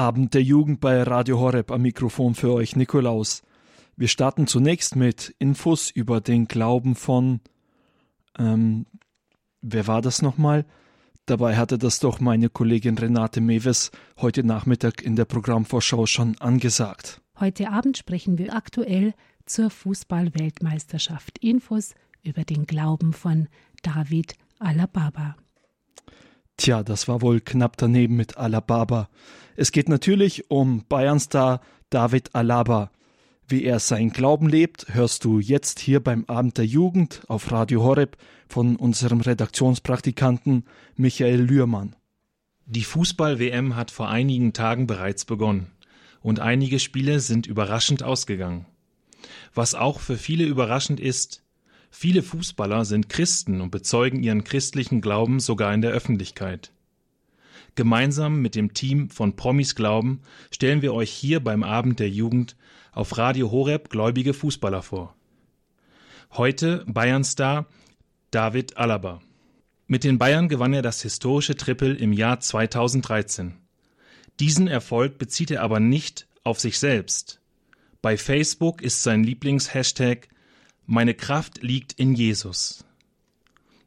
Abend der Jugend bei Radio Horeb am Mikrofon für euch Nikolaus. Wir starten zunächst mit Infos über den Glauben von ähm, wer war das nochmal? Dabei hatte das doch meine Kollegin Renate Mewes heute Nachmittag in der Programmvorschau schon angesagt. Heute Abend sprechen wir aktuell zur Fußball-Weltmeisterschaft. Infos über den Glauben von David Alababa. Tja, das war wohl knapp daneben mit Alababa. Es geht natürlich um Bayernstar David Alaba. Wie er seinen Glauben lebt, hörst du jetzt hier beim Abend der Jugend auf Radio Horeb von unserem Redaktionspraktikanten Michael Lührmann. Die Fußball-WM hat vor einigen Tagen bereits begonnen und einige Spiele sind überraschend ausgegangen. Was auch für viele überraschend ist, viele Fußballer sind Christen und bezeugen ihren christlichen Glauben sogar in der Öffentlichkeit. Gemeinsam mit dem Team von Promis Glauben stellen wir euch hier beim Abend der Jugend auf Radio Horeb gläubige Fußballer vor. Heute Bayernstar David Alaba. Mit den Bayern gewann er das historische Triple im Jahr 2013. Diesen Erfolg bezieht er aber nicht auf sich selbst. Bei Facebook ist sein Lieblingshashtag Meine Kraft liegt in Jesus.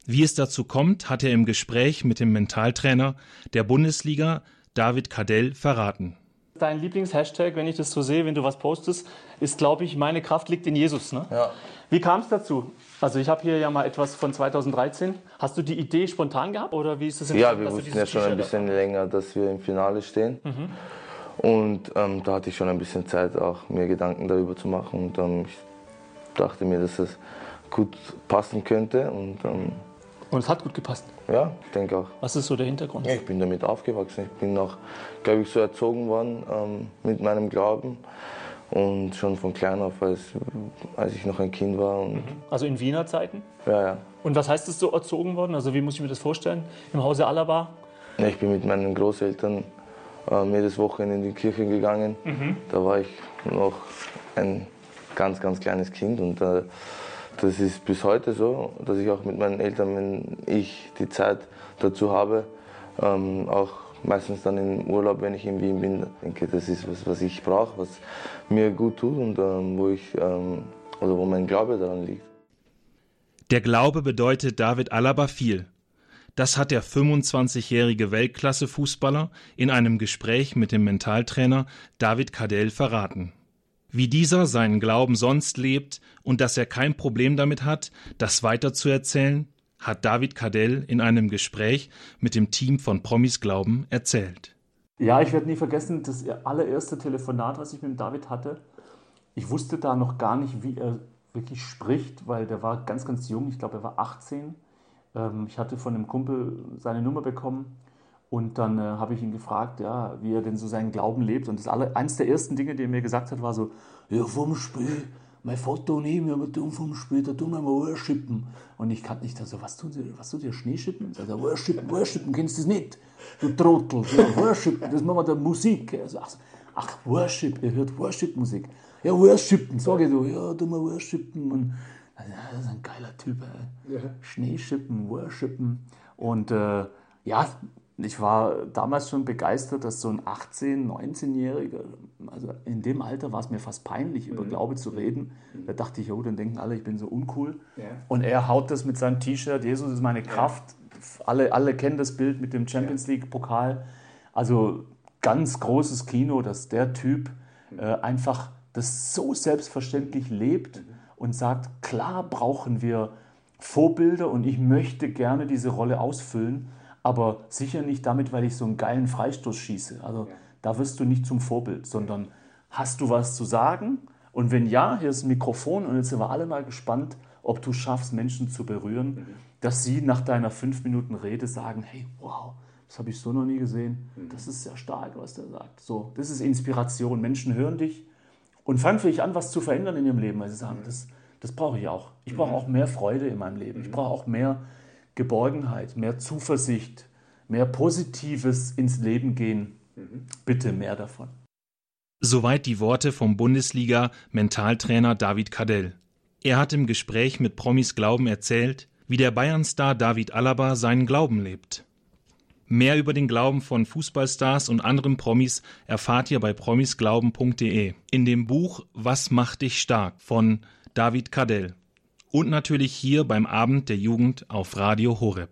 Wie es dazu kommt, hat er im Gespräch mit dem Mentaltrainer der Bundesliga David Cadell verraten. Dein Lieblingshashtag, wenn ich das so sehe, wenn du was postest, ist, glaube ich, meine Kraft liegt in Jesus. Ne? Ja. Wie kam es dazu? Also ich habe hier ja mal etwas von 2013. Hast du die Idee spontan gehabt oder wie ist das Ja, wir wussten ja schon ein bisschen länger, dass wir im Finale stehen. Mhm. Und ähm, da hatte ich schon ein bisschen Zeit, auch mir Gedanken darüber zu machen. Und ähm, ich dachte mir, dass es gut passen könnte. Und, ähm, und es hat gut gepasst? Ja, ich denke auch. Was ist so der Hintergrund? Ja, ich bin damit aufgewachsen. Ich bin auch, glaube ich, so erzogen worden ähm, mit meinem Glauben. Und schon von klein auf, als, als ich noch ein Kind war. Mhm. also in Wiener Zeiten? Ja, ja. Und was heißt es so erzogen worden? Also wie muss ich mir das vorstellen? Im Hause Alaba? Ja, ich bin mit meinen Großeltern äh, jedes Wochenende in die Kirche gegangen. Mhm. Da war ich noch ein ganz, ganz kleines Kind. Und äh, das ist bis heute so, dass ich auch mit meinen Eltern, wenn ich die Zeit dazu habe, ähm, auch meistens dann im Urlaub, wenn ich in Wien bin, denke, das ist was, was ich brauche, was mir gut tut und ähm, wo ich ähm, oder wo mein Glaube daran liegt. Der Glaube bedeutet David Alaba viel. Das hat der 25-jährige Weltklasse-Fußballer in einem Gespräch mit dem Mentaltrainer David Cadell verraten. Wie dieser seinen Glauben sonst lebt und dass er kein Problem damit hat, das weiterzuerzählen, hat David Cadell in einem Gespräch mit dem Team von Promis Glauben erzählt. Ja, ich werde nie vergessen, das allererste Telefonat, was ich mit David hatte. Ich wusste da noch gar nicht, wie er wirklich spricht, weil der war ganz, ganz jung. Ich glaube, er war 18. Ähm, ich hatte von einem Kumpel seine Nummer bekommen und dann äh, habe ich ihn gefragt, ja, wie er denn so seinen Glauben lebt. Und das alle, eins der ersten Dinge, die er mir gesagt hat, war so, ja, vom Spiel, mein Vater und ich, wir tun vom Spiel, da tun wir mal worschippen. Und ich kannte nicht, also, was tun Sie, was tut ihr, Schneeschippen? Sagt worschippen, worschippen, kennst du das nicht? Du Trottel, ja, worschippen, das machen wir da Musik. Also, ach, ach, Worship, ihr hört Worship-Musik. Ja, worschippen, sage ich du, ja, tu mal worschippen. Und, ja, das ist ein geiler Typ, ey. Ja. Schneeschippen, worshipen. Und äh, ja, ich war damals schon begeistert, dass so ein 18-, 19-Jähriger, also in dem Alter war es mir fast peinlich, über mhm. Glaube zu reden. Mhm. Da dachte ich, oh, dann denken alle, ich bin so uncool. Ja. Und er haut das mit seinem T-Shirt, Jesus ist meine Kraft. Ja. Alle, alle kennen das Bild mit dem Champions League-Pokal. Also ganz großes Kino, dass der Typ mhm. äh, einfach das so selbstverständlich lebt mhm. und sagt, klar brauchen wir Vorbilder und ich möchte gerne diese Rolle ausfüllen aber sicher nicht damit, weil ich so einen geilen Freistoß schieße. Also ja. da wirst du nicht zum Vorbild, sondern hast du was zu sagen? Und wenn ja, hier ist ein Mikrofon und jetzt sind wir alle mal gespannt, ob du schaffst, Menschen zu berühren, mhm. dass sie nach deiner fünf Minuten Rede sagen, hey, wow, das habe ich so noch nie gesehen. Mhm. Das ist sehr stark, was der sagt. So, das ist Inspiration. Menschen hören dich und fangen vielleicht an, was zu verändern in ihrem Leben, weil sie sagen, mhm. das, das brauche ich auch. Ich brauche mhm. auch mehr Freude in meinem Leben. Ich mhm. brauche auch mehr Geborgenheit, mehr Zuversicht, mehr Positives ins Leben gehen. Bitte mehr davon. Soweit die Worte vom Bundesliga-Mentaltrainer David Cadell. Er hat im Gespräch mit Promis Glauben erzählt, wie der Bayernstar David Alaba seinen Glauben lebt. Mehr über den Glauben von Fußballstars und anderen Promis erfahrt ihr bei promisglauben.de. In dem Buch Was macht dich stark von David Kadell. Und natürlich hier beim Abend der Jugend auf Radio Horeb.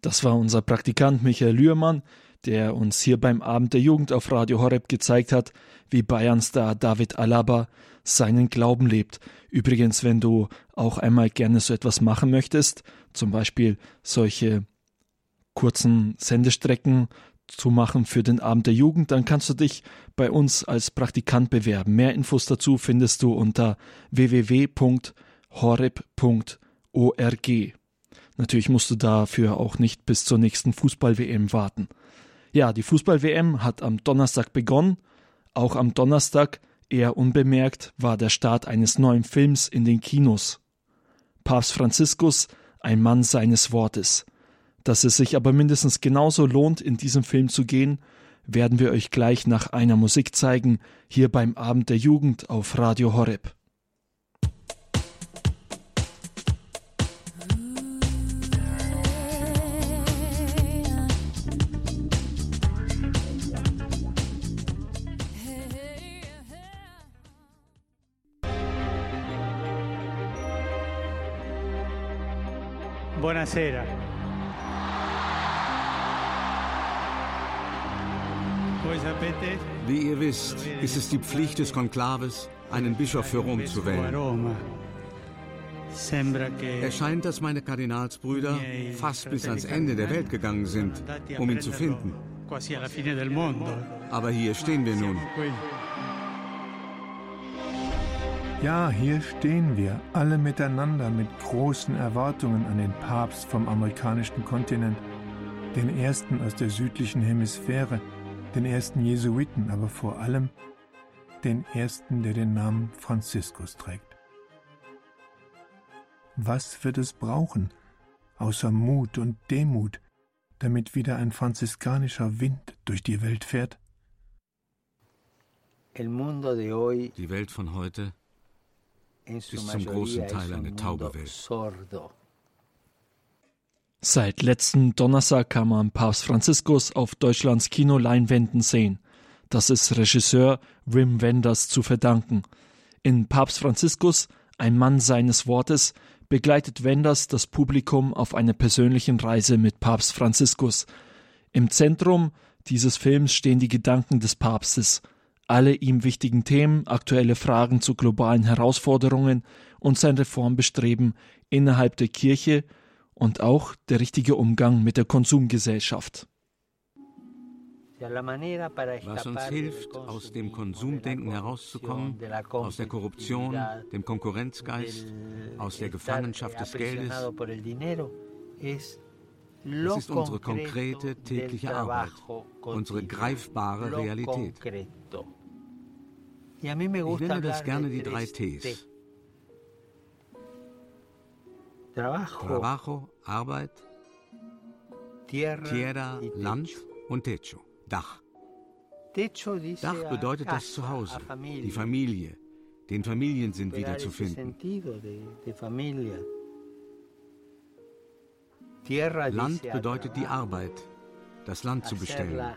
Das war unser Praktikant Michael Lührmann, der uns hier beim Abend der Jugend auf Radio Horeb gezeigt hat, wie Bayernstar David Alaba seinen Glauben lebt. Übrigens, wenn du auch einmal gerne so etwas machen möchtest, zum Beispiel solche kurzen Sendestrecken zu machen für den Abend der Jugend, dann kannst du dich bei uns als Praktikant bewerben. Mehr Infos dazu findest du unter www.horeb.org. Natürlich musst du dafür auch nicht bis zur nächsten Fußball-WM warten. Ja, die Fußball-WM hat am Donnerstag begonnen. Auch am Donnerstag, eher unbemerkt, war der Start eines neuen Films in den Kinos. Papst Franziskus, ein Mann seines Wortes. Dass es sich aber mindestens genauso lohnt, in diesem Film zu gehen, werden wir euch gleich nach einer Musik zeigen, hier beim Abend der Jugend auf Radio Horeb. Buonasera. Wie ihr wisst, ist es die Pflicht des Konklaves, einen Bischof für Rom zu wählen. Es scheint, dass meine Kardinalsbrüder fast bis ans Ende der Welt gegangen sind, um ihn zu finden. Aber hier stehen wir nun. Ja, hier stehen wir, alle miteinander mit großen Erwartungen an den Papst vom amerikanischen Kontinent, den ersten aus der südlichen Hemisphäre, den ersten Jesuiten, aber vor allem den ersten, der den Namen Franziskus trägt. Was wird es brauchen, außer Mut und Demut, damit wieder ein franziskanischer Wind durch die Welt fährt? Die Welt von heute ist zum großen Teil eine taube Welt. Seit letzten Donnerstag kann man Papst Franziskus auf Deutschlands Kinoleinwänden sehen. Das ist Regisseur Wim Wenders zu verdanken. In Papst Franziskus, ein Mann seines Wortes, begleitet Wenders das Publikum auf einer persönlichen Reise mit Papst Franziskus. Im Zentrum dieses Films stehen die Gedanken des Papstes – alle ihm wichtigen Themen, aktuelle Fragen zu globalen Herausforderungen und sein Reformbestreben innerhalb der Kirche und auch der richtige Umgang mit der Konsumgesellschaft. Was uns hilft, aus dem Konsumdenken herauszukommen, aus der Korruption, dem Konkurrenzgeist, aus der Gefangenschaft des Geldes, es ist unsere konkrete tägliche Arbeit, unsere greifbare Realität. Ich nenne das gerne die drei Ts. Trabajo, Arbeit, Tierra, Land und Techo, Dach. Dach bedeutet das Zuhause, die Familie, den Familiensinn wiederzufinden. Land bedeutet die Arbeit, das Land zu bestellen.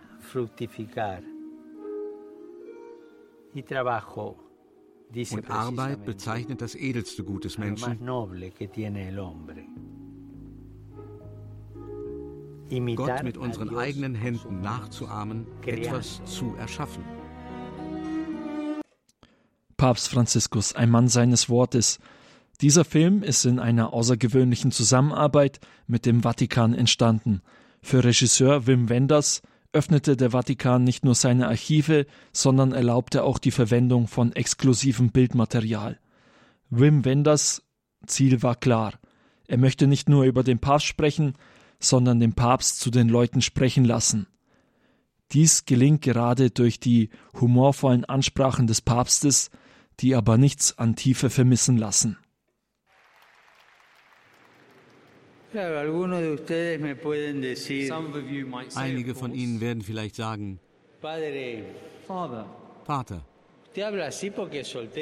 Und Arbeit bezeichnet das edelste Gut des Menschen. Gott mit unseren eigenen Händen nachzuahmen, etwas zu erschaffen. Papst Franziskus, ein Mann seines Wortes. Dieser Film ist in einer außergewöhnlichen Zusammenarbeit mit dem Vatikan entstanden. Für Regisseur Wim Wenders öffnete der Vatikan nicht nur seine Archive, sondern erlaubte auch die Verwendung von exklusivem Bildmaterial. Wim Wenders Ziel war klar. Er möchte nicht nur über den Papst sprechen, sondern den Papst zu den Leuten sprechen lassen. Dies gelingt gerade durch die humorvollen Ansprachen des Papstes, die aber nichts an Tiefe vermissen lassen. Einige von Ihnen werden vielleicht sagen, Vater,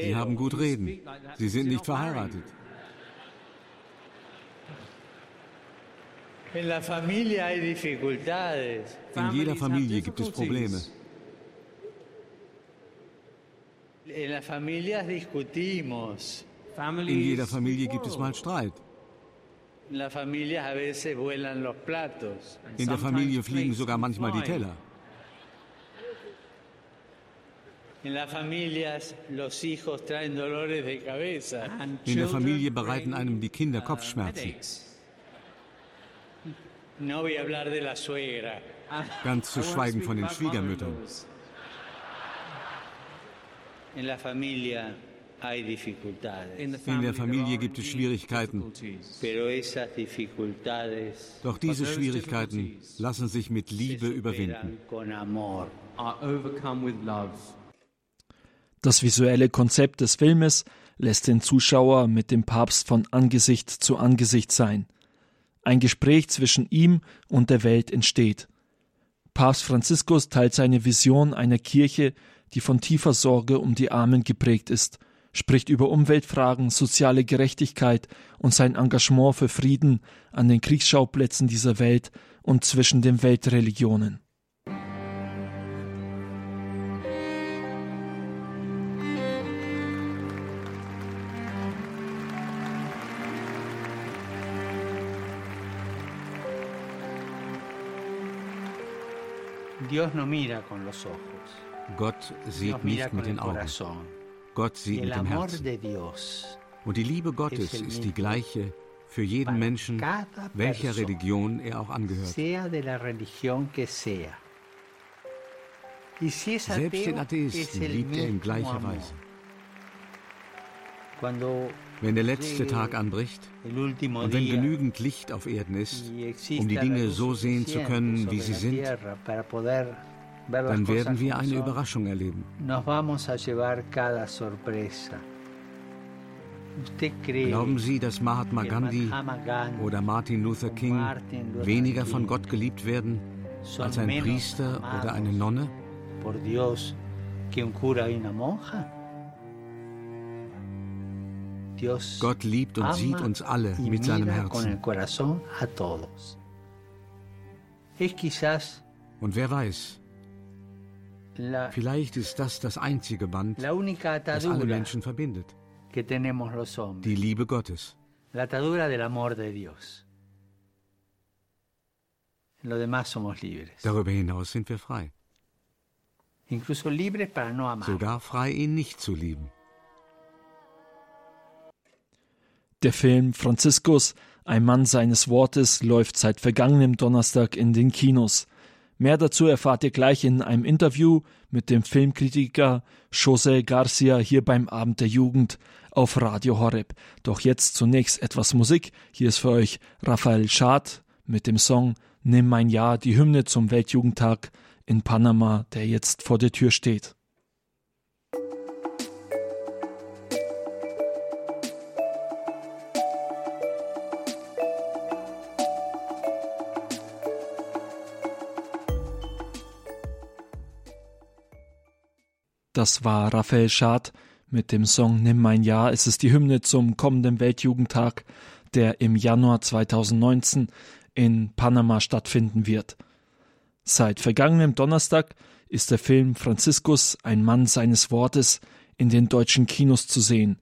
Sie haben gut reden. Sie sind nicht verheiratet. In jeder Familie gibt es Probleme. In jeder Familie gibt es mal Streit. In der Familie fliegen sogar manchmal die Teller. In der Familie bereiten einem die Kinder Kopfschmerzen. Ganz zu schweigen von den Schwiegermüttern. In der Familie in der Familie gibt es Schwierigkeiten. Doch diese Schwierigkeiten lassen sich mit Liebe überwinden. Das visuelle Konzept des Filmes lässt den Zuschauer mit dem Papst von Angesicht zu Angesicht sein. Ein Gespräch zwischen ihm und der Welt entsteht. Papst Franziskus teilt seine Vision einer Kirche, die von tiefer Sorge um die Armen geprägt ist, spricht über Umweltfragen, soziale Gerechtigkeit und sein Engagement für Frieden an den Kriegsschauplätzen dieser Welt und zwischen den Weltreligionen. Gott sieht nicht mit den Augen. Gott sieht mit dem Herzen. Und die Liebe Gottes ist die gleiche für jeden Menschen, welcher Religion er auch angehört. Selbst den Atheisten liebt er in gleicher Weise. Wenn der letzte Tag anbricht und wenn genügend Licht auf Erden ist, um die Dinge so sehen zu können, wie sie sind, dann werden wir eine Überraschung erleben. Glauben Sie, dass Mahatma Gandhi oder Martin Luther King weniger von Gott geliebt werden als ein Priester oder eine Nonne? Gott liebt und sieht uns alle mit seinem Herzen. Und wer weiß, vielleicht ist das das einzige Band, das alle Menschen verbindet. Die Liebe Gottes. Darüber hinaus sind wir frei. Sogar frei, ihn nicht zu lieben. Der Film Franziskus, ein Mann seines Wortes, läuft seit vergangenem Donnerstag in den Kinos. Mehr dazu erfahrt ihr gleich in einem Interview mit dem Filmkritiker José Garcia hier beim Abend der Jugend auf Radio Horeb. Doch jetzt zunächst etwas Musik. Hier ist für euch Raphael Schad mit dem Song Nimm mein Jahr, die Hymne zum Weltjugendtag in Panama, der jetzt vor der Tür steht. Das war Raphael Schad mit dem Song Nimm mein Jahr. Es ist die Hymne zum kommenden Weltjugendtag, der im Januar 2019 in Panama stattfinden wird. Seit vergangenem Donnerstag ist der Film Franziskus, ein Mann seines Wortes, in den deutschen Kinos zu sehen.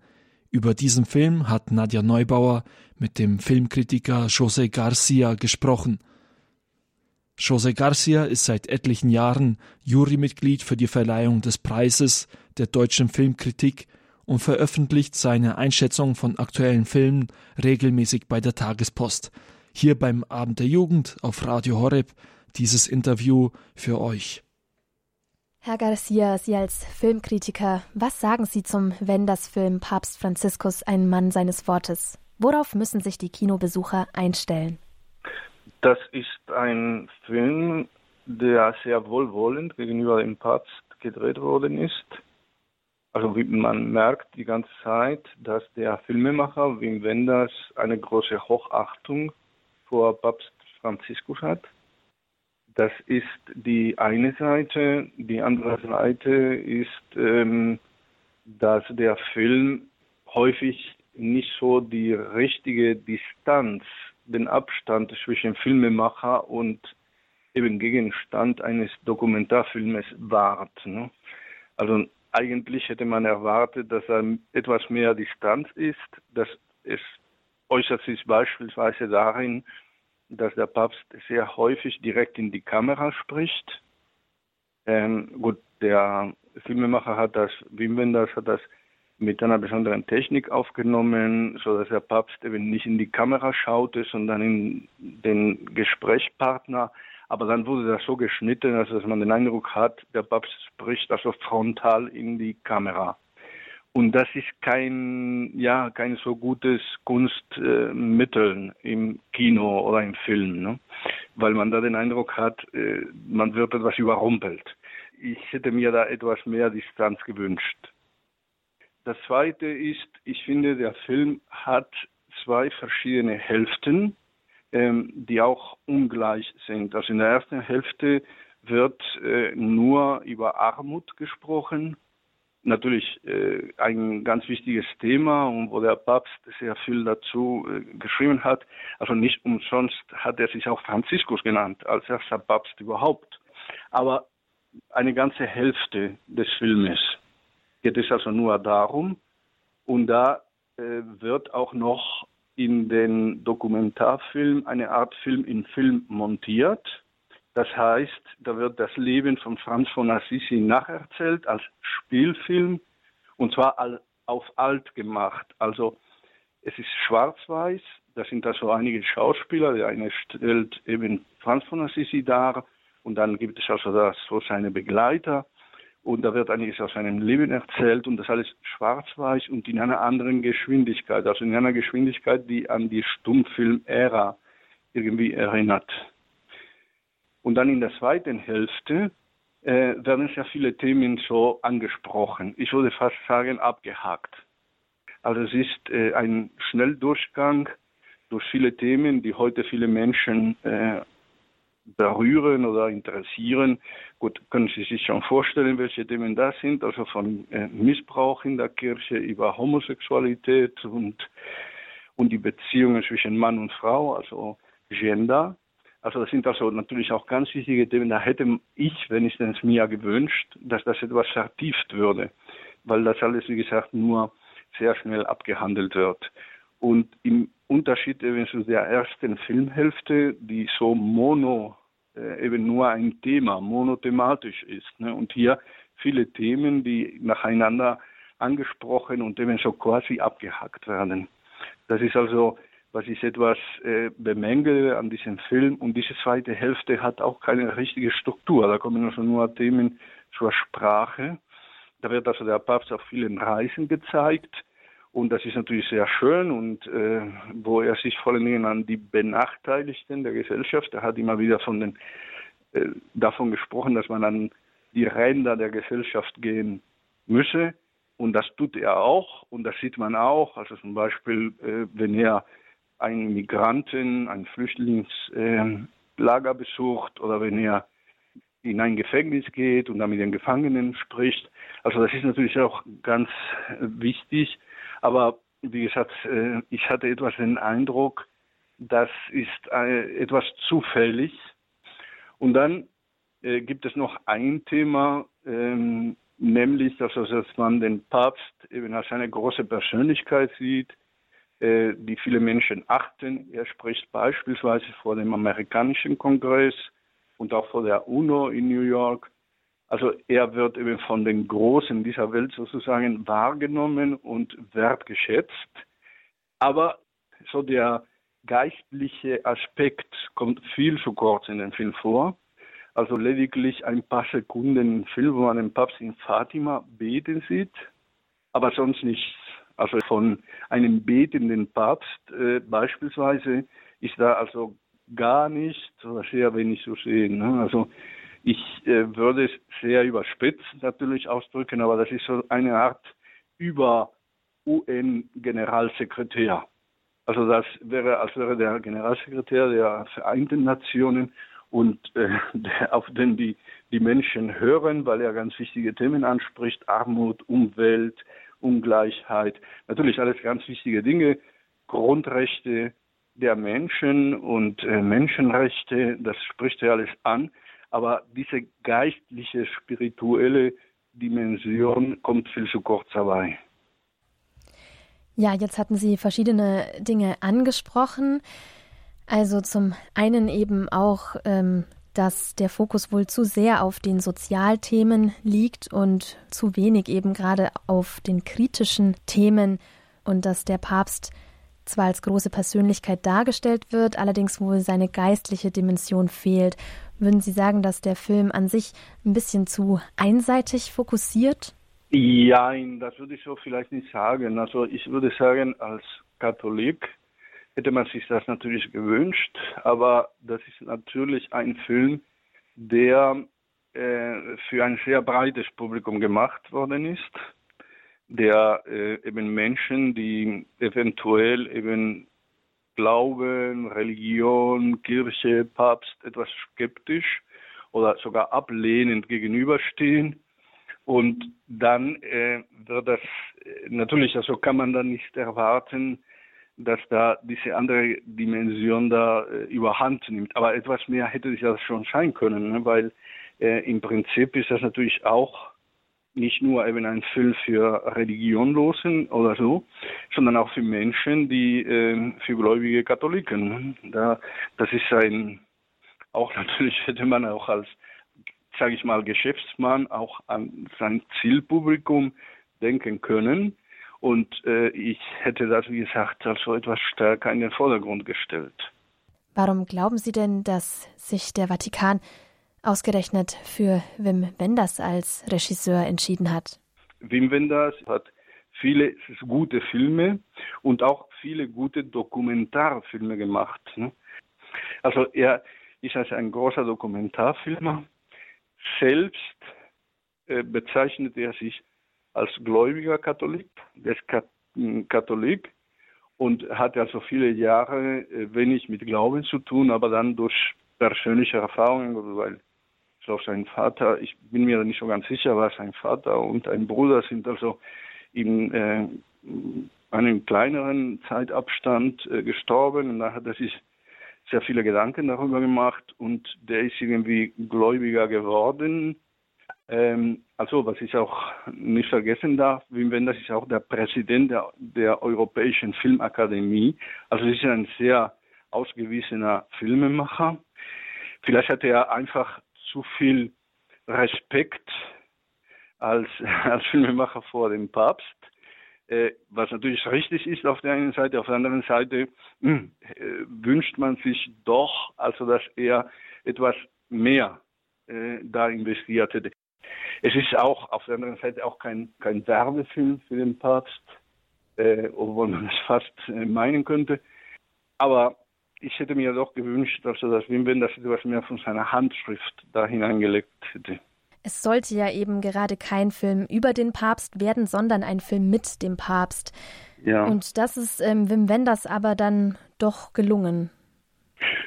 Über diesen Film hat Nadja Neubauer mit dem Filmkritiker José Garcia gesprochen. José Garcia ist seit etlichen Jahren Jurymitglied für die Verleihung des Preises der deutschen Filmkritik und veröffentlicht seine Einschätzung von aktuellen Filmen regelmäßig bei der Tagespost. Hier beim Abend der Jugend auf Radio Horeb dieses Interview für euch. Herr Garcia, Sie als Filmkritiker, was sagen Sie zum Wenders-Film Papst Franziskus, ein Mann seines Wortes? Worauf müssen sich die Kinobesucher einstellen? Das ist ein Film, der sehr wohlwollend gegenüber dem Papst gedreht worden ist. Also wie man merkt die ganze Zeit, dass der Filmemacher Wim Wenders eine große Hochachtung vor Papst Franziskus hat. Das ist die eine Seite. Die andere Seite ist, ähm, dass der Film häufig nicht so die richtige Distanz den Abstand zwischen Filmemacher und eben Gegenstand eines Dokumentarfilmes wahrt. Ne? Also eigentlich hätte man erwartet, dass er etwas mehr Distanz ist. Dass es äußert sich beispielsweise darin, dass der Papst sehr häufig direkt in die Kamera spricht. Ähm, gut, der Filmemacher hat das, Wim Wenders hat das mit einer besonderen Technik aufgenommen, so dass der Papst eben nicht in die Kamera schaute, sondern in den Gesprächspartner. Aber dann wurde das so geschnitten, dass man den Eindruck hat, der Papst spricht also frontal in die Kamera. Und das ist kein, ja, kein so gutes Kunstmittel äh, im Kino oder im Film, ne? weil man da den Eindruck hat, äh, man wird etwas überrumpelt. Ich hätte mir da etwas mehr Distanz gewünscht. Das Zweite ist, ich finde, der Film hat zwei verschiedene Hälften, ähm, die auch ungleich sind. Also in der ersten Hälfte wird äh, nur über Armut gesprochen natürlich äh, ein ganz wichtiges Thema wo der Papst sehr viel dazu äh, geschrieben hat. Also nicht umsonst hat er sich auch Franziskus genannt, als erster Papst überhaupt. Aber eine ganze Hälfte des Filmes geht es also nur darum. Und da äh, wird auch noch in den Dokumentarfilm eine Art Film in Film montiert. Das heißt, da wird das Leben von Franz von Assisi nacherzählt als Spielfilm. Und zwar auf alt gemacht. Also es ist schwarz-weiß, da sind also einige Schauspieler, der eine stellt eben Franz von Assisi dar. Und dann gibt es also das so seine Begleiter und da wird einiges aus seinem Leben erzählt und das alles schwarz-weiß und in einer anderen Geschwindigkeit, also in einer Geschwindigkeit, die an die Stummfilm-Ära irgendwie erinnert. Und dann in der zweiten Hälfte äh, werden sehr viele Themen so angesprochen. Ich würde fast sagen, abgehakt. Also es ist äh, ein Schnelldurchgang durch viele Themen, die heute viele Menschen äh, berühren oder interessieren. Gut, können Sie sich schon vorstellen, welche Themen das sind, also von äh, Missbrauch in der Kirche über Homosexualität und, und die Beziehungen zwischen Mann und Frau, also Gender. Also das sind also natürlich auch ganz wichtige Themen. Da hätte ich, wenn ich es mir gewünscht, dass das etwas vertieft würde, weil das alles, wie gesagt, nur sehr schnell abgehandelt wird. Und im Unterschied eben zu der ersten Filmhälfte, die so mono, äh, eben nur ein Thema, monothematisch ist. Ne? Und hier viele Themen, die nacheinander angesprochen und eben so quasi abgehackt werden. Das ist also was ich etwas äh, bemängele an diesem Film. Und diese zweite Hälfte hat auch keine richtige Struktur. Da kommen also nur Themen zur Sprache. Da wird also der Papst auf vielen Reisen gezeigt. Und das ist natürlich sehr schön und äh, wo er sich vor allen Dingen an die Benachteiligten der Gesellschaft, er hat immer wieder von den, äh, davon gesprochen, dass man an die Ränder der Gesellschaft gehen müsse. Und das tut er auch und das sieht man auch. Also zum Beispiel, äh, wenn er einen Migranten, ein Flüchtlingslager äh, besucht oder wenn er in ein Gefängnis geht und da mit den Gefangenen spricht. Also das ist natürlich auch ganz äh, wichtig. Aber wie gesagt, äh, ich hatte etwas den Eindruck, das ist äh, etwas zufällig. Und dann äh, gibt es noch ein Thema, ähm, nämlich, dass, man den Papst eben als eine große Persönlichkeit sieht, die viele Menschen achten. Er spricht beispielsweise vor dem amerikanischen Kongress und auch vor der UNO in New York. Also er wird eben von den Großen dieser Welt sozusagen wahrgenommen und wertgeschätzt. Aber so der geistliche Aspekt kommt viel zu kurz in dem Film vor. Also lediglich ein paar Sekunden im Film, wo man den Papst in Fatima beten sieht, aber sonst nichts. Also von einem betenden Papst äh, beispielsweise ist da also gar nicht oder sehr wenig zu sehen. Ne? Also ich äh, würde es sehr überspitzt natürlich ausdrücken, aber das ist so eine Art über UN-Generalsekretär. Also das wäre, als wäre der Generalsekretär der Vereinten Nationen und äh, der, auf den die, die Menschen hören, weil er ganz wichtige Themen anspricht, Armut, Umwelt, Ungleichheit, natürlich alles ganz wichtige Dinge, Grundrechte, der Menschen und äh, Menschenrechte, das spricht ja alles an, aber diese geistliche, spirituelle Dimension kommt viel zu kurz dabei. Ja, jetzt hatten Sie verschiedene Dinge angesprochen. Also zum einen eben auch, ähm, dass der Fokus wohl zu sehr auf den Sozialthemen liegt und zu wenig eben gerade auf den kritischen Themen und dass der Papst zwar als große Persönlichkeit dargestellt wird, allerdings wohl seine geistliche Dimension fehlt. Würden Sie sagen, dass der Film an sich ein bisschen zu einseitig fokussiert? Ja, das würde ich so vielleicht nicht sagen. Also ich würde sagen, als Katholik hätte man sich das natürlich gewünscht, aber das ist natürlich ein Film, der äh, für ein sehr breites Publikum gemacht worden ist der äh, eben Menschen, die eventuell eben Glauben, Religion, Kirche, Papst etwas skeptisch oder sogar ablehnend gegenüberstehen. Und dann äh, wird das äh, natürlich, also kann man dann nicht erwarten, dass da diese andere Dimension da äh, überhand nimmt. Aber etwas mehr hätte es ja schon sein können, ne? weil äh, im Prinzip ist das natürlich auch nicht nur eben ein Film für Religionlosen oder so, sondern auch für Menschen, die äh, für gläubige Katholiken. Da, das ist ein, auch natürlich hätte man auch als, sage ich mal, Geschäftsmann auch an sein Zielpublikum denken können. Und äh, ich hätte das, wie gesagt, also etwas stärker in den Vordergrund gestellt. Warum glauben Sie denn, dass sich der Vatikan ausgerechnet für Wim Wenders als Regisseur entschieden hat. Wim Wenders hat viele gute Filme und auch viele gute Dokumentarfilme gemacht. Ne? Also er ist also ein großer Dokumentarfilmer. Selbst äh, bezeichnet er sich als gläubiger Katholik, der ist Katholik und hat also viele Jahre äh, wenig mit Glauben zu tun, aber dann durch persönliche Erfahrungen, weil glaube, sein Vater, ich bin mir nicht so ganz sicher, was sein Vater und ein Bruder sind also in äh, einem kleineren Zeitabstand äh, gestorben und da hat er sich sehr viele Gedanken darüber gemacht und der ist irgendwie gläubiger geworden. Ähm, also, was ich auch nicht vergessen darf, Wim Wenders ist auch der Präsident der, der Europäischen Filmakademie. Also, es ist ein sehr ausgewiesener Filmemacher. Vielleicht hat er einfach zu viel Respekt als, als Filmemacher vor dem Papst, äh, was natürlich richtig ist auf der einen Seite, auf der anderen Seite mh, äh, wünscht man sich doch, also dass er etwas mehr äh, da investiert hätte. Es ist auch auf der anderen Seite auch kein, kein Werbefilm für den Papst, äh, obwohl man es fast äh, meinen könnte. Aber ich hätte mir doch gewünscht, dass er das Wim Wenders etwas mehr von seiner Handschrift da hineingelegt hätte. Es sollte ja eben gerade kein Film über den Papst werden, sondern ein Film mit dem Papst. Ja. Und das ist ähm, Wim Wenders aber dann doch gelungen.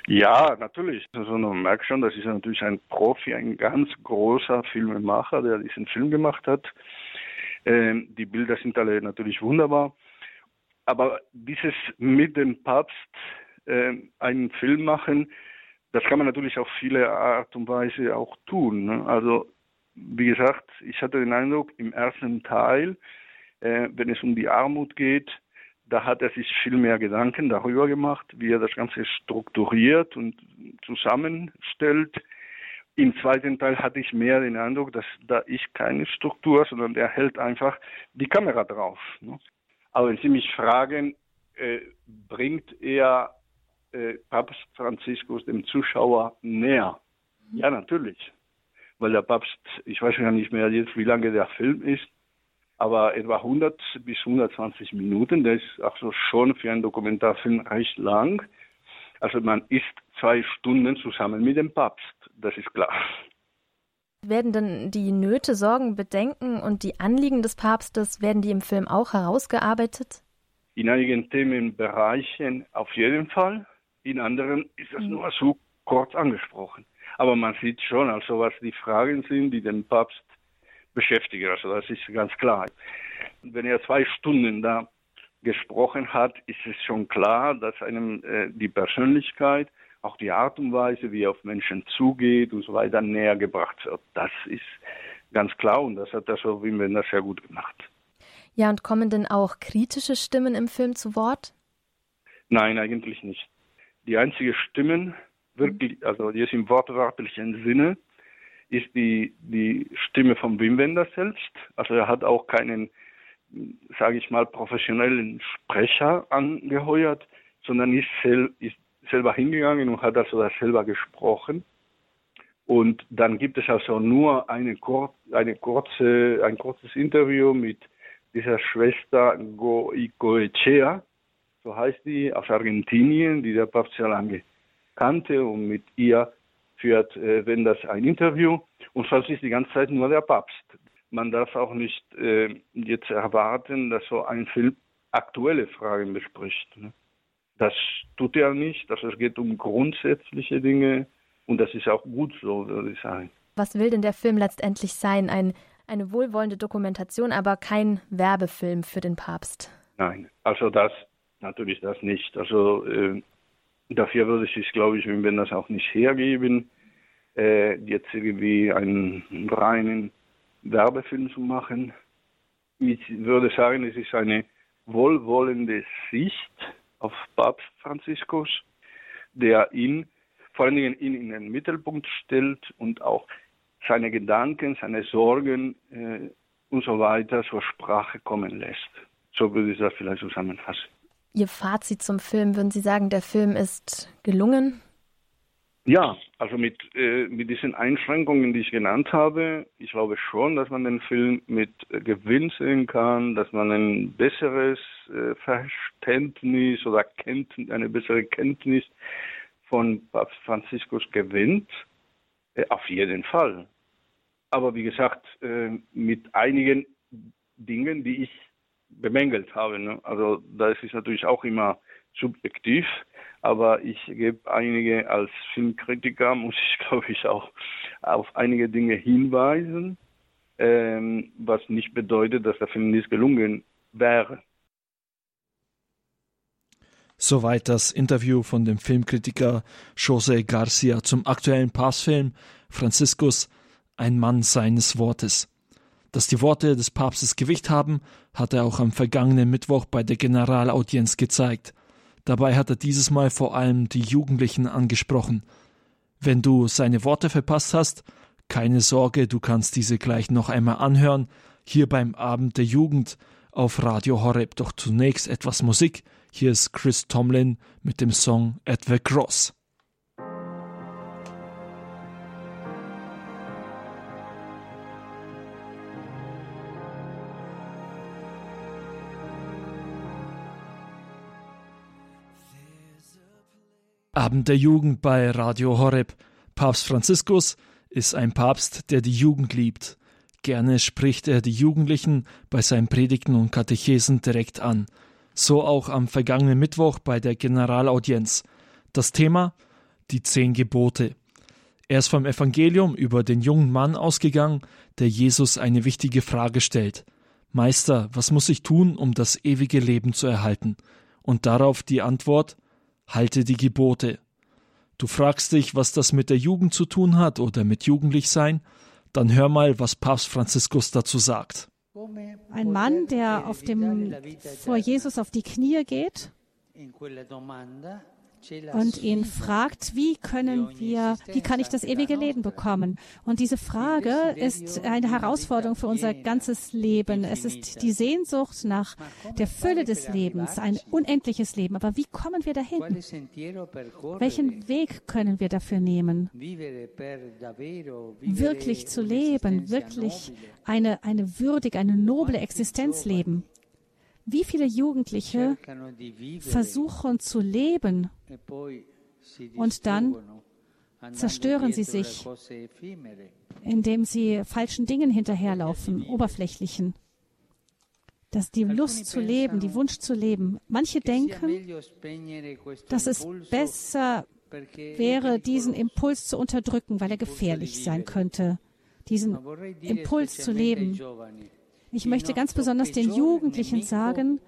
Ja, natürlich. Also man merkt schon, das ist natürlich ein Profi, ein ganz großer Filmemacher, der diesen Film gemacht hat. Ähm, die Bilder sind alle natürlich wunderbar. Aber dieses mit dem Papst äh, einen Film machen, das kann man natürlich auf viele Art und Weise auch tun. Ne? Also wie gesagt, ich hatte den Eindruck, im ersten Teil, äh, wenn es um die Armut geht, da hat er sich viel mehr Gedanken darüber gemacht, wie er das Ganze strukturiert und zusammenstellt. Im zweiten Teil hatte ich mehr den Eindruck, dass da ist keine Struktur, sondern er hält einfach die Kamera drauf. Ne? Aber wenn Sie mich fragen, äh, bringt er äh, Papst Franziskus dem Zuschauer näher. Ja, natürlich. Weil der Papst, ich weiß ja nicht mehr jetzt, wie lange der Film ist, aber etwa 100 bis 120 Minuten. Der ist auch schon für einen Dokumentarfilm recht lang. Also man ist zwei Stunden zusammen mit dem Papst, das ist klar. Werden denn die Nöte, Sorgen, Bedenken und die Anliegen des Papstes, werden die im Film auch herausgearbeitet? In einigen Themenbereichen auf jeden Fall. In anderen ist das mhm. nur so kurz angesprochen. Aber man sieht schon, also was die Fragen sind, die den Papst beschäftigen. Also das ist ganz klar. Wenn er zwei Stunden da gesprochen hat, ist es schon klar, dass einem äh, die Persönlichkeit, auch die Art und Weise, wie er auf Menschen zugeht und so weiter, näher gebracht wird. Das ist ganz klar und das hat der Wim Wenders sehr gut gemacht. Ja, und kommen denn auch kritische Stimmen im Film zu Wort? Nein, eigentlich nicht. Die einzige Stimmen, wirklich, also jetzt im wortwörtlichen Sinne, ist die, die Stimme von Wim Wenders selbst. Also er hat auch keinen, sage ich mal, professionellen Sprecher angeheuert, sondern ist, sel ist selber hingegangen und hat also das selber gesprochen. Und dann gibt es also nur eine, kur eine kurze, ein kurzes Interview mit dieser Schwester Goicoechea, so heißt die, aus Argentinien, die der Papst sehr lange kannte und mit ihr führt, äh, wenn das ein Interview und sonst ist die ganze Zeit nur der Papst. Man darf auch nicht äh, jetzt erwarten, dass so ein Film aktuelle Fragen bespricht. Ne? Das tut er nicht. Also es geht um grundsätzliche Dinge und das ist auch gut so, würde ich sagen. Was will denn der Film letztendlich sein? Ein, eine wohlwollende Dokumentation, aber kein Werbefilm für den Papst. Nein, also das natürlich das nicht. Also äh, dafür würde es sich, glaube ich, wenn das auch nicht hergeben, äh, jetzt irgendwie einen reinen Werbefilm zu machen. Ich würde sagen, es ist eine wohlwollende Sicht auf Papst Franziskus, der ihn, vor allen Dingen ihn in den Mittelpunkt stellt und auch seine Gedanken, seine Sorgen äh, und so weiter zur Sprache kommen lässt. So würde ich das vielleicht zusammenfassen. Ihr Fazit zum Film, würden Sie sagen, der Film ist gelungen? Ja, also mit, äh, mit diesen Einschränkungen, die ich genannt habe, ich glaube schon, dass man den Film mit äh, Gewinn sehen kann, dass man ein besseres äh, Verständnis oder Kenntnis, eine bessere Kenntnis von Papst Franziskus gewinnt. Äh, auf jeden Fall. Aber wie gesagt, äh, mit einigen Dingen, die ich bemängelt habe. Ne? Also das ist natürlich auch immer subjektiv, aber ich gebe einige als Filmkritiker, muss ich glaube ich auch auf einige Dinge hinweisen, ähm, was nicht bedeutet, dass der Film nicht gelungen wäre. Soweit das Interview von dem Filmkritiker José Garcia zum aktuellen Passfilm Franziskus, ein Mann seines Wortes. Dass die Worte des Papstes Gewicht haben, hat er auch am vergangenen Mittwoch bei der Generalaudienz gezeigt. Dabei hat er dieses Mal vor allem die Jugendlichen angesprochen. Wenn du seine Worte verpasst hast, keine Sorge, du kannst diese gleich noch einmal anhören, hier beim Abend der Jugend auf Radio Horeb. Doch zunächst etwas Musik. Hier ist Chris Tomlin mit dem Song At the Cross. Abend der Jugend bei Radio Horeb. Papst Franziskus ist ein Papst, der die Jugend liebt. Gerne spricht er die Jugendlichen bei seinen Predigten und Katechesen direkt an. So auch am vergangenen Mittwoch bei der Generalaudienz. Das Thema die zehn Gebote. Er ist vom Evangelium über den jungen Mann ausgegangen, der Jesus eine wichtige Frage stellt. Meister, was muss ich tun, um das ewige Leben zu erhalten? Und darauf die Antwort, halte die Gebote. Du fragst dich, was das mit der Jugend zu tun hat oder mit Jugendlichsein? Dann hör mal, was Papst Franziskus dazu sagt. Ein Mann, der auf dem, vor Jesus auf die Knie geht und ihn fragt, wie können wir, wie kann ich das ewige Leben bekommen? Und diese Frage ist eine Herausforderung für unser ganzes Leben. Es ist die Sehnsucht nach der Fülle des Lebens, ein unendliches Leben. Aber wie kommen wir dahin? Welchen Weg können wir dafür nehmen? Wirklich zu leben, wirklich eine, eine würdige, eine noble Existenz leben. Wie viele Jugendliche versuchen zu leben und dann zerstören sie sich, indem sie falschen Dingen hinterherlaufen, oberflächlichen. Dass die Lust zu leben, die Wunsch zu leben. Manche denken, dass es besser wäre, diesen Impuls zu unterdrücken, weil er gefährlich sein könnte. Diesen Impuls zu leben. Ich möchte ganz besonders den Jugendlichen sagen,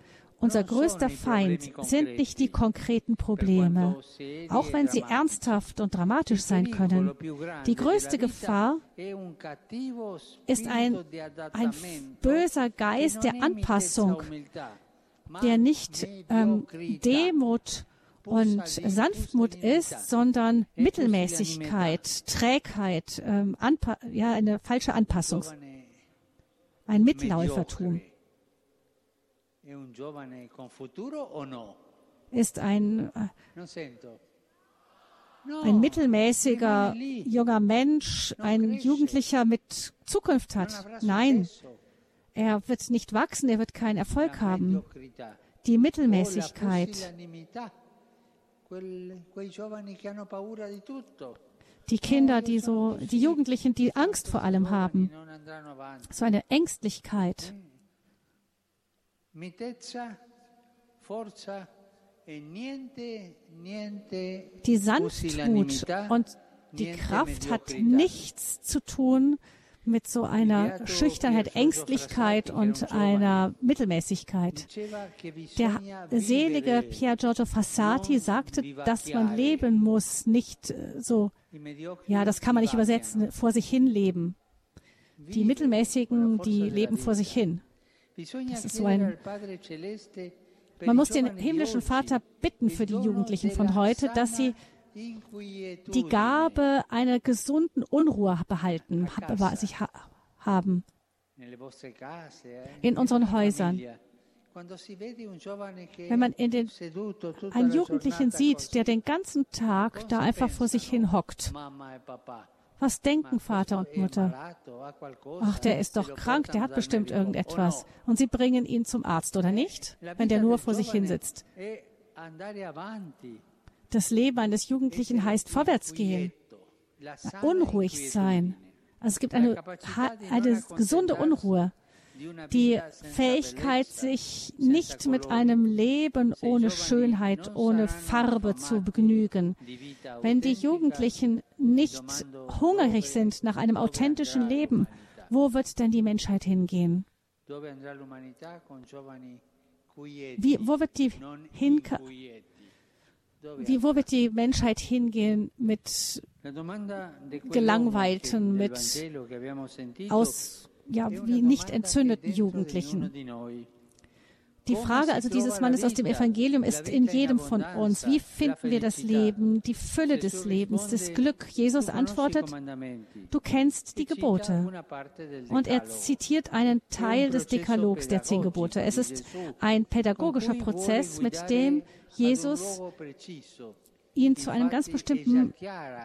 unser größter Feind sind nicht die konkreten Probleme, auch wenn sie ernsthaft und dramatisch sein können. Die größte Gefahr ist ein, ein böser Geist der Anpassung, der nicht ähm, Demut und Sanftmut ist, sondern Mittelmäßigkeit, Trägheit, ähm, ja, eine falsche Anpassung, ein Mitläufertum. Ist ein, äh, ein mittelmäßiger junger Mensch, ein Jugendlicher mit Zukunft hat? Nein, er wird nicht wachsen, er wird keinen Erfolg haben. Die Mittelmäßigkeit. Die Kinder, die so, die Jugendlichen, die Angst vor allem haben. So eine Ängstlichkeit. Die Sanftmut und die Kraft hat nichts zu tun mit so einer Schüchternheit, Ängstlichkeit und einer Mittelmäßigkeit. Der selige Pier Giorgio Fassati sagte, dass man leben muss, nicht äh, so, ja, das kann man nicht übersetzen, vor sich hin leben. Die Mittelmäßigen, die leben vor sich hin. Das ist so ein man muss den himmlischen Vater bitten für die Jugendlichen von heute, dass sie die Gabe einer gesunden Unruhe behalten, sich haben in unseren Häusern. Wenn man in den, einen Jugendlichen sieht, der den ganzen Tag da einfach vor sich hin hockt, was denken Vater und Mutter? Ach, der ist doch krank, der hat bestimmt irgendetwas. Und sie bringen ihn zum Arzt, oder nicht? Wenn der nur vor sich hin sitzt. Das Leben eines Jugendlichen heißt vorwärtsgehen, unruhig sein. Also es gibt eine, eine gesunde Unruhe, die Fähigkeit, sich nicht mit einem Leben ohne Schönheit, ohne Farbe zu begnügen. Wenn die Jugendlichen nicht hungrig sind nach einem authentischen Leben, wo wird denn die Menschheit hingehen? Wie, wo wird die hinka wie, wo wird die Menschheit hingehen mit gelangweilten, mit aus, ja, wie nicht entzündeten Jugendlichen? Die Frage also dieses Mannes aus dem Evangelium ist in jedem von uns. Wie finden wir das Leben, die Fülle des Lebens, das Glück? Jesus antwortet, du kennst die Gebote. Und er zitiert einen Teil des Dekalogs der zehn Gebote. Es ist ein pädagogischer Prozess, mit dem Jesus ihn zu einem ganz bestimmten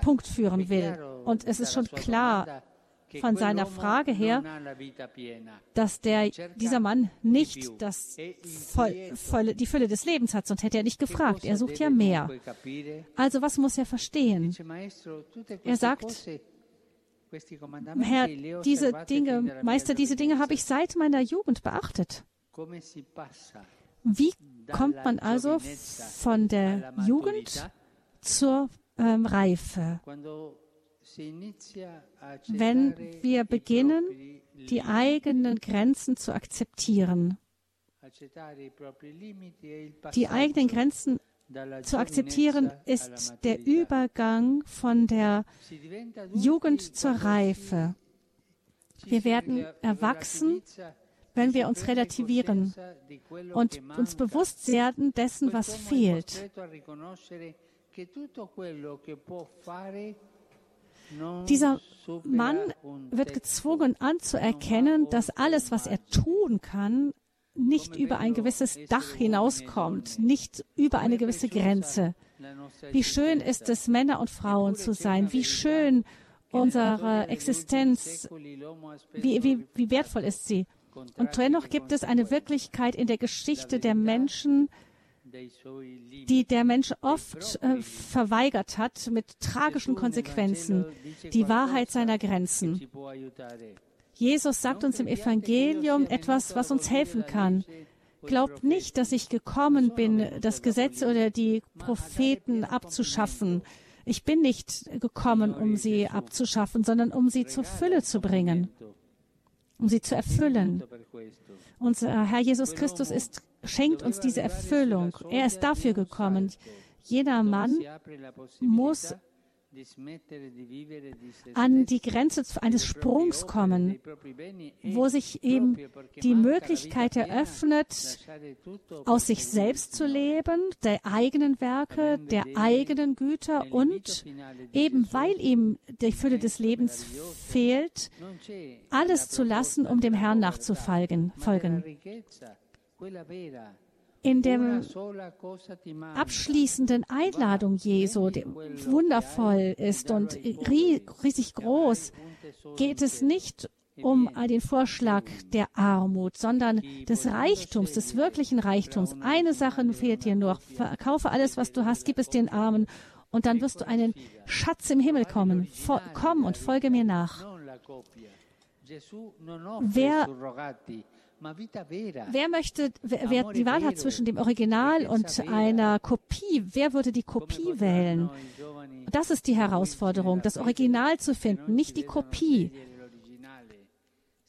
Punkt führen will. Und es ist schon klar, von seiner Frage her, dass der, dieser Mann nicht das voll, voll, die Fülle des Lebens hat, sonst hätte er nicht gefragt. Er sucht ja mehr. Also was muss er verstehen? Er sagt, Herr, diese Dinge, Meister, diese Dinge habe ich seit meiner Jugend beachtet. Wie kommt man also von der Jugend zur ähm, Reife? Wenn wir beginnen, die eigenen Grenzen zu akzeptieren. Die eigenen Grenzen zu akzeptieren ist der Übergang von der Jugend zur Reife. Wir werden erwachsen, wenn wir uns relativieren und uns bewusst werden dessen, was fehlt. Dieser Mann wird gezwungen anzuerkennen, dass alles, was er tun kann, nicht über ein gewisses Dach hinauskommt, nicht über eine gewisse Grenze. Wie schön ist es, Männer und Frauen zu sein. Wie schön unsere Existenz, wie, wie, wie wertvoll ist sie. Und dennoch gibt es eine Wirklichkeit in der Geschichte der Menschen, die der Mensch oft äh, verweigert hat mit tragischen Konsequenzen, die Wahrheit seiner Grenzen. Jesus sagt uns im Evangelium etwas, was uns helfen kann. Glaubt nicht, dass ich gekommen bin, das Gesetz oder die Propheten abzuschaffen. Ich bin nicht gekommen, um sie abzuschaffen, sondern um sie zur Fülle zu bringen. um sie zu erfüllen. Unser Herr Jesus Christus ist, schenkt uns diese Erfüllung. Er ist dafür gekommen. Jeder Mann muss an die Grenze eines Sprungs kommen, wo sich eben die Möglichkeit eröffnet, aus sich selbst zu leben, der eigenen Werke, der eigenen Güter und eben weil ihm die Fülle des Lebens fehlt, alles zu lassen, um dem Herrn nachzufolgen. In der abschließenden Einladung Jesu, die wundervoll ist und riesig groß, geht es nicht um den Vorschlag der Armut, sondern des Reichtums, des wirklichen Reichtums. Eine Sache fehlt dir nur. Verkaufe alles, was du hast, gib es den Armen und dann wirst du einen Schatz im Himmel kommen. komm und folge mir nach. Wer Wer möchte, wer, wer die Wahl hat zwischen dem Original und einer Kopie, wer würde die Kopie wählen? Das ist die Herausforderung, das Original zu finden, nicht die Kopie.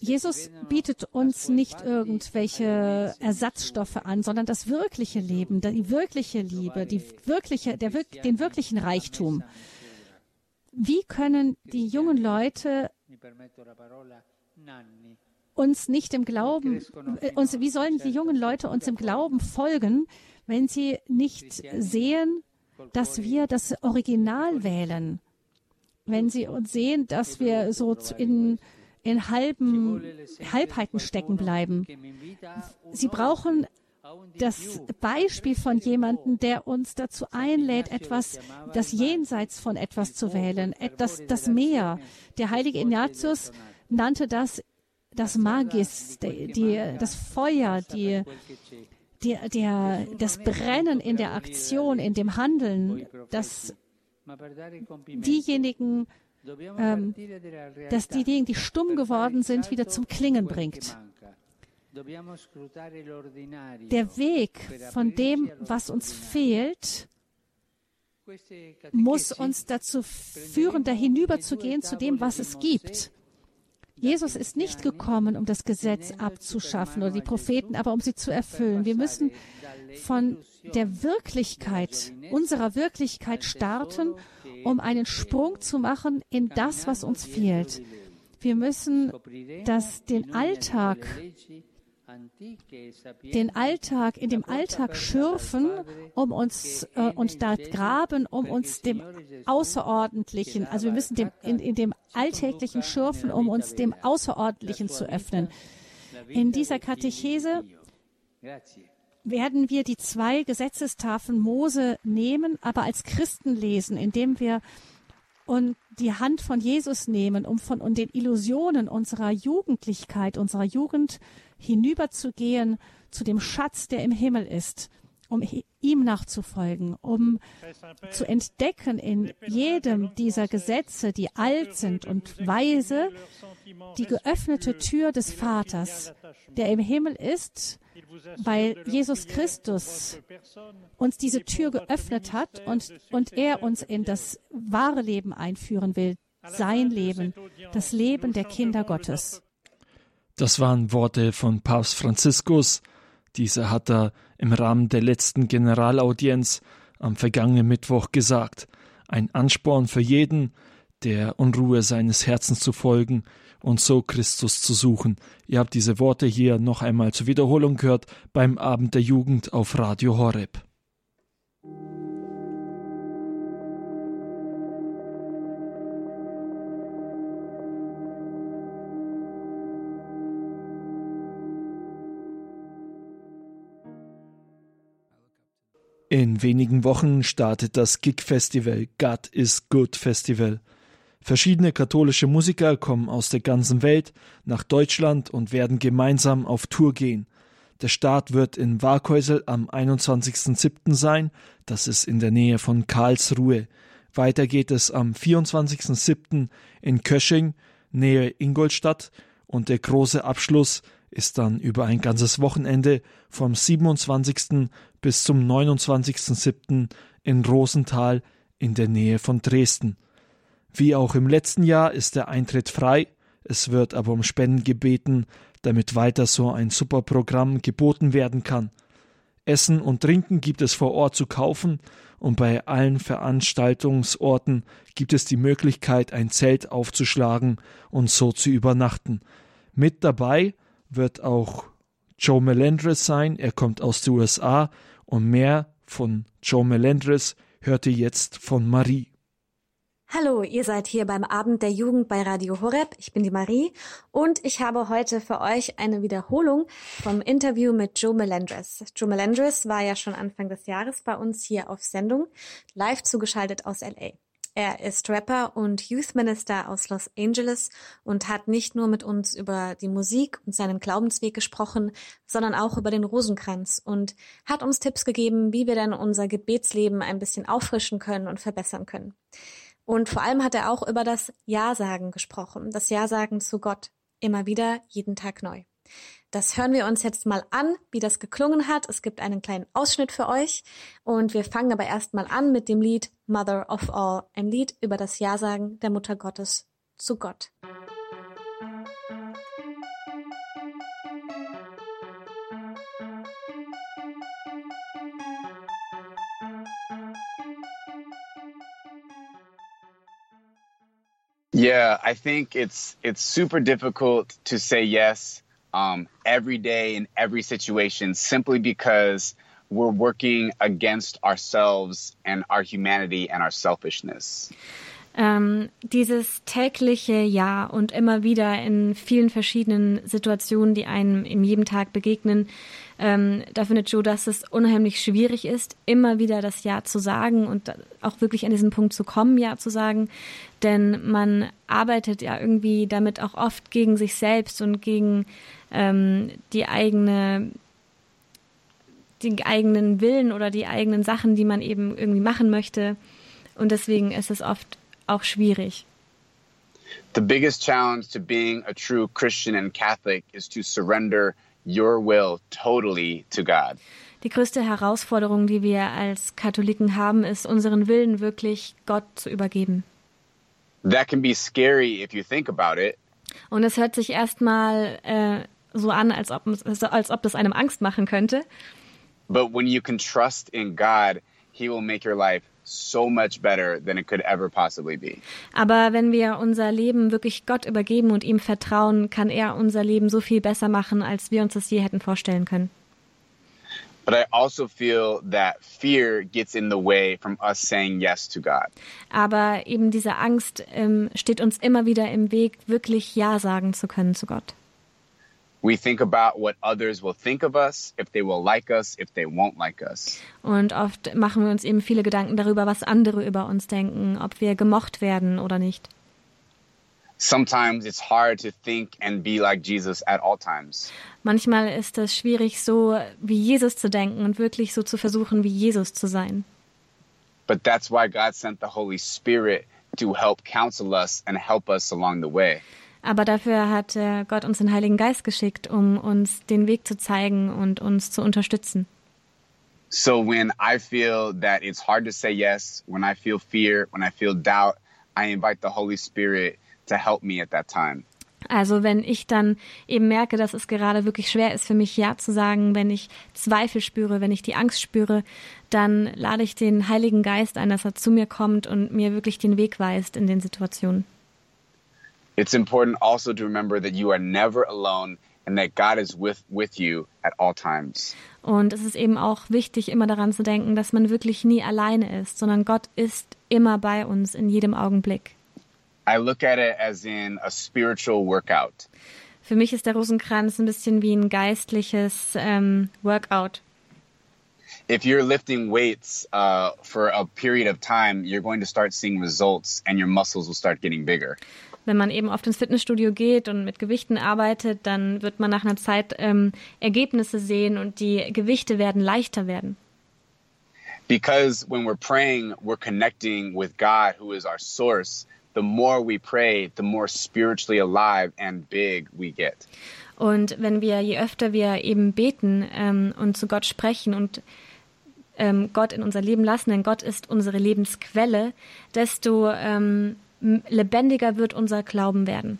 Jesus bietet uns nicht irgendwelche Ersatzstoffe an, sondern das wirkliche Leben, die wirkliche Liebe, die wirkliche, der, den wirklichen Reichtum. Wie können die jungen Leute uns nicht im Glauben, äh, uns, wie sollen die jungen Leute uns im Glauben folgen, wenn sie nicht sehen, dass wir das Original wählen? Wenn sie uns sehen, dass wir so in, in halben, Halbheiten stecken bleiben. Sie brauchen das Beispiel von jemandem, der uns dazu einlädt, etwas, das Jenseits von etwas zu wählen, das, das Meer. Der heilige Ignatius nannte das das Magis, die, die, das Feuer, die, die, der, das Brennen in der Aktion, in dem Handeln, dass diejenigen, ähm, dass diejenigen, die stumm geworden sind, wieder zum Klingen bringt. Der Weg von dem, was uns fehlt, muss uns dazu führen, da hinüberzugehen zu dem, was es gibt. Jesus ist nicht gekommen, um das Gesetz abzuschaffen oder die Propheten, aber um sie zu erfüllen. Wir müssen von der Wirklichkeit, unserer Wirklichkeit starten, um einen Sprung zu machen in das, was uns fehlt. Wir müssen das, den Alltag den Alltag, in dem Alltag schürfen, um uns äh, und da graben, um uns dem Außerordentlichen, also wir müssen dem, in, in dem Alltäglichen schürfen, um uns dem Außerordentlichen zu öffnen. In dieser Katechese werden wir die zwei Gesetzestafeln Mose nehmen, aber als Christen lesen, indem wir und die Hand von Jesus nehmen, um von und den Illusionen unserer Jugendlichkeit, unserer Jugend hinüberzugehen zu dem Schatz, der im Himmel ist, um ihm nachzufolgen, um zu entdecken in jedem dieser Gesetze, die alt sind und weise, die geöffnete Tür des Vaters, der im Himmel ist, weil Jesus Christus uns diese Tür geöffnet hat und, und er uns in das wahre Leben einführen will, sein Leben, das Leben der Kinder Gottes. Das waren Worte von Papst Franziskus. Dieser hat da im Rahmen der letzten Generalaudienz am vergangenen Mittwoch gesagt. Ein Ansporn für jeden, der Unruhe seines Herzens zu folgen und so Christus zu suchen. Ihr habt diese Worte hier noch einmal zur Wiederholung gehört beim Abend der Jugend auf Radio Horeb. In wenigen Wochen startet das Gig-Festival God is Good Festival. Verschiedene katholische Musiker kommen aus der ganzen Welt nach Deutschland und werden gemeinsam auf Tour gehen. Der Start wird in Warkhäusel am 21.07. sein, das ist in der Nähe von Karlsruhe. Weiter geht es am 24.07. in Kösching, Nähe Ingolstadt und der große Abschluss ist dann über ein ganzes Wochenende vom 27. bis zum 29.07. in Rosenthal in der Nähe von Dresden. Wie auch im letzten Jahr ist der Eintritt frei. Es wird aber um Spenden gebeten, damit weiter so ein super Programm geboten werden kann. Essen und Trinken gibt es vor Ort zu kaufen und bei allen Veranstaltungsorten gibt es die Möglichkeit, ein Zelt aufzuschlagen und so zu übernachten. Mit dabei wird auch Joe Melendres sein, er kommt aus den USA und mehr von Joe Melendres hört ihr jetzt von Marie. Hallo, ihr seid hier beim Abend der Jugend bei Radio Horeb. Ich bin die Marie und ich habe heute für euch eine Wiederholung vom Interview mit Joe Melendres. Joe Melendres war ja schon Anfang des Jahres bei uns hier auf Sendung, live zugeschaltet aus LA. Er ist Rapper und Youth Minister aus Los Angeles und hat nicht nur mit uns über die Musik und seinen Glaubensweg gesprochen, sondern auch über den Rosenkranz und hat uns Tipps gegeben, wie wir denn unser Gebetsleben ein bisschen auffrischen können und verbessern können. Und vor allem hat er auch über das Ja-Sagen gesprochen, das Ja-Sagen zu Gott. Immer wieder, jeden Tag neu. Das hören wir uns jetzt mal an, wie das geklungen hat. Es gibt einen kleinen Ausschnitt für euch. Und wir fangen aber erstmal an mit dem Lied Mother of All, ein Lied über das Ja-Sagen der Mutter Gottes zu Gott. Yeah, I think it's it's super difficult to say yes um, every day in every situation simply because we're working against ourselves and our humanity and our selfishness. Ähm, dieses tägliche Ja und immer wieder in vielen verschiedenen Situationen, die einem in jedem Tag begegnen, ähm, da findet Joe, dass es unheimlich schwierig ist, immer wieder das Ja zu sagen und auch wirklich an diesen Punkt zu kommen, Ja zu sagen. Denn man arbeitet ja irgendwie damit auch oft gegen sich selbst und gegen ähm, die eigene den eigenen Willen oder die eigenen Sachen, die man eben irgendwie machen möchte. Und deswegen ist es oft auch schwierig. The biggest challenge to being a true Christian and Catholic is to surrender your will totally to God. Die größte Herausforderung, die wir als Katholiken haben, ist, unseren Willen wirklich Gott zu übergeben. That can be scary if you think about it. Und es hört sich erstmal äh, so an, als ob, als ob das einem Angst machen könnte. But when you can trust in God, He will make your life so much better than it could ever possibly be. Aber wenn wir unser Leben wirklich Gott übergeben und ihm vertrauen, kann er unser Leben so viel besser machen, als wir uns das je hätten vorstellen können. But I also feel that fear gets in the way from us saying yes to God. Aber eben diese Angst ähm, steht uns immer wieder im Weg, wirklich Ja sagen zu können zu Gott. We think about what others will think of us, if they will like us, if they won't like us. Und oft machen wir uns eben viele Gedanken darüber, was andere über uns denken, ob wir gemocht werden oder nicht. Sometimes it's hard to think and be like Jesus at all times. Manchmal ist es schwierig, so wie Jesus zu denken und wirklich so zu versuchen, wie Jesus zu sein. But that's why God sent the Holy Spirit to help counsel us and help us along the way. Aber dafür hat äh, Gott uns den Heiligen Geist geschickt, um uns den Weg zu zeigen und uns zu unterstützen. So when I feel that it's hard to say yes, when I feel fear, when I feel doubt, I invite the Holy Spirit to help me at that time. Also wenn ich dann eben merke, dass es gerade wirklich schwer ist für mich Ja zu sagen, wenn ich Zweifel spüre, wenn ich die Angst spüre, dann lade ich den Heiligen Geist ein, dass er zu mir kommt und mir wirklich den Weg weist in den Situationen. It's important also to remember that you are never alone and that God is with, with you at all times. Und es ist eben auch wichtig, immer daran zu denken, dass man wirklich nie alleine ist, sondern Gott ist immer bei uns in jedem Augenblick. I look at it as in a spiritual workout. Für mich ist der Rosenkranz ein bisschen wie ein geistliches ähm, Workout. If you're lifting weights uh, for a period of time, you're going to start seeing results and your muscles will start getting bigger. Wenn man eben oft ins Fitnessstudio geht und mit Gewichten arbeitet, dann wird man nach einer Zeit ähm, Ergebnisse sehen und die Gewichte werden leichter werden. Because when we're praying, we're connecting with God, who is our source. The more we pray, the more spiritually alive and big we get. Und wenn wir, je öfter wir eben beten ähm, und zu Gott sprechen und ähm, Gott in unser Leben lassen, denn Gott ist unsere Lebensquelle, desto ähm, lebendiger wird unser Glauben werden.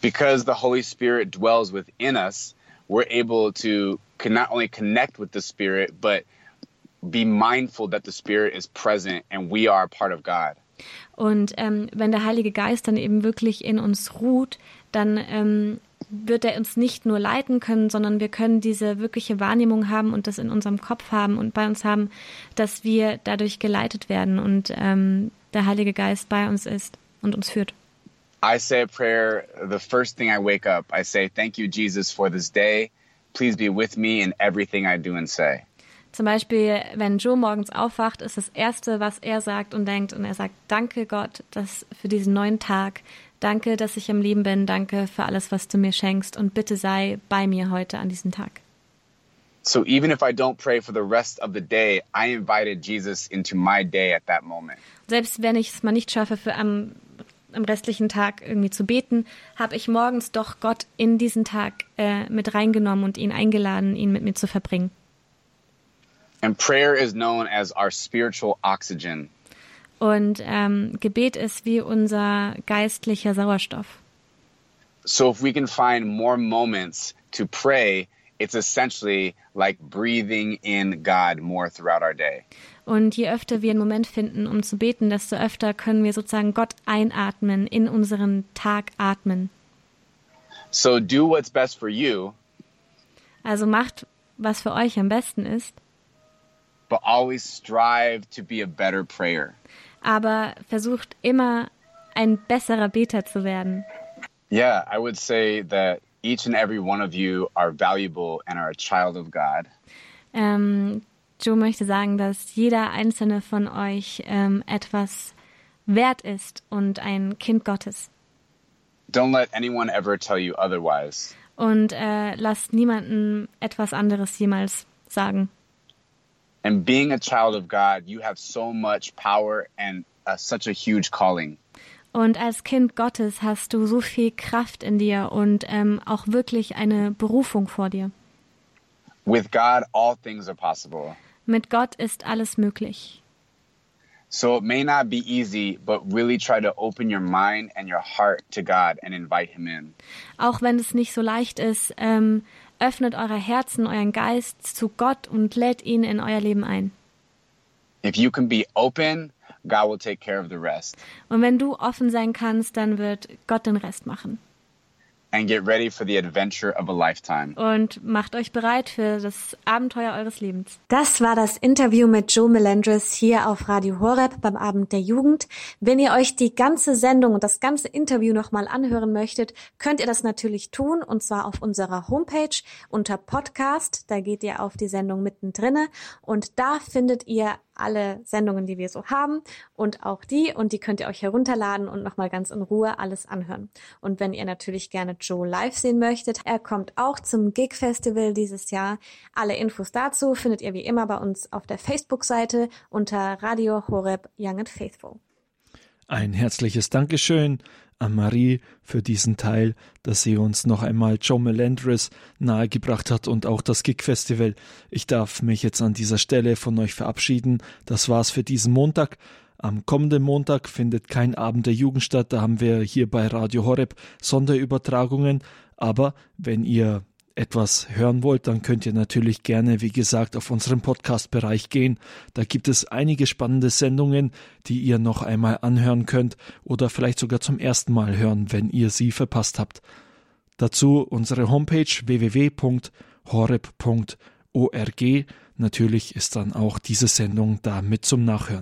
Because the Holy Spirit dwells within us, we're able to not only connect with the Spirit, but be mindful that the Spirit is present and we are part of God. Und ähm, wenn der Heilige Geist dann eben wirklich in uns ruht, dann ähm, wird er uns nicht nur leiten können, sondern wir können diese wirkliche Wahrnehmung haben und das in unserem Kopf haben und bei uns haben, dass wir dadurch geleitet werden und ähm, der Heilige Geist bei uns ist und uns führt. I say a prayer the first thing I wake up. I say, Thank you, Jesus, for this day. Please be with me in everything I do and say. Zum Beispiel, wenn Joe morgens aufwacht, ist das Erste, was er sagt und denkt, und er sagt, danke Gott dass für diesen neuen Tag. Danke, dass ich am Leben bin. Danke für alles, was du mir schenkst. Und bitte sei bei mir heute an diesem Tag. So even if I don't pray for the rest of the day, I invited Jesus into my day at that moment. Selbst wenn ich es mal nicht schaffe, für am, am restlichen Tag irgendwie zu beten, habe ich morgens doch Gott in diesen Tag äh, mit reingenommen und ihn eingeladen, ihn mit mir zu verbringen. And prayer is known as our spiritual oxygen. Und ähm, Gebet ist wie unser geistlicher Sauerstoff. So if we can find more moments to pray, it's essentially like breathing in God more throughout our day. Und je öfter wir einen Moment finden, um zu beten, desto öfter können wir sozusagen Gott einatmen, in unseren Tag atmen. So do what's best for you. Also macht, was für euch am besten ist. But always strive to be a better prayer. Aber versucht immer ein besserer Beter zu werden. Yeah, I would say that each and every one of you are valuable and are a child of God. Ähm, Joe möchte sagen, dass jeder einzelne von euch ähm, etwas wert ist und ein Kind Gottes. Don't let anyone ever tell you otherwise. Und äh, lasst niemanden etwas anderes jemals sagen. And being a child of God, you have so much power and uh, such a huge calling. Und als Kind Gottes hast du so viel Kraft in dir und ähm, auch wirklich eine Berufung vor dir. With God, all things are possible. Mit Gott ist alles möglich. So it may not be easy, but really try to open your mind and your heart to God and invite Him in. Auch wenn es nicht so leicht ist, ähm, öffnet eure Herzen, euren Geist zu Gott und lädt ihn in euer Leben ein. If you can be open, God will take care of the rest. Und wenn du offen sein kannst, dann wird Gott den Rest machen. And get ready for the adventure of a lifetime. Und macht euch bereit für das Abenteuer eures Lebens. Das war das Interview mit Joe Melendres hier auf Radio Horeb beim Abend der Jugend. Wenn ihr euch die ganze Sendung und das ganze Interview nochmal anhören möchtet, könnt ihr das natürlich tun und zwar auf unserer Homepage unter Podcast. Da geht ihr auf die Sendung mittendrin und da findet ihr alle Sendungen, die wir so haben und auch die und die könnt ihr euch herunterladen und nochmal ganz in Ruhe alles anhören. Und wenn ihr natürlich gerne Joe live sehen möchtet, er kommt auch zum Gig Festival dieses Jahr. Alle Infos dazu findet ihr wie immer bei uns auf der Facebook-Seite unter Radio Horeb Young and Faithful. Ein herzliches Dankeschön an Marie für diesen Teil, dass sie uns noch einmal Joe Melendres nahegebracht hat und auch das Gig Festival. Ich darf mich jetzt an dieser Stelle von euch verabschieden. Das war's für diesen Montag. Am kommenden Montag findet kein Abend der Jugend statt. Da haben wir hier bei Radio Horeb Sonderübertragungen. Aber wenn ihr etwas hören wollt, dann könnt ihr natürlich gerne, wie gesagt, auf unseren Podcast-Bereich gehen. Da gibt es einige spannende Sendungen, die ihr noch einmal anhören könnt oder vielleicht sogar zum ersten Mal hören, wenn ihr sie verpasst habt. Dazu unsere Homepage www.horeb.org. Natürlich ist dann auch diese Sendung da mit zum Nachhören.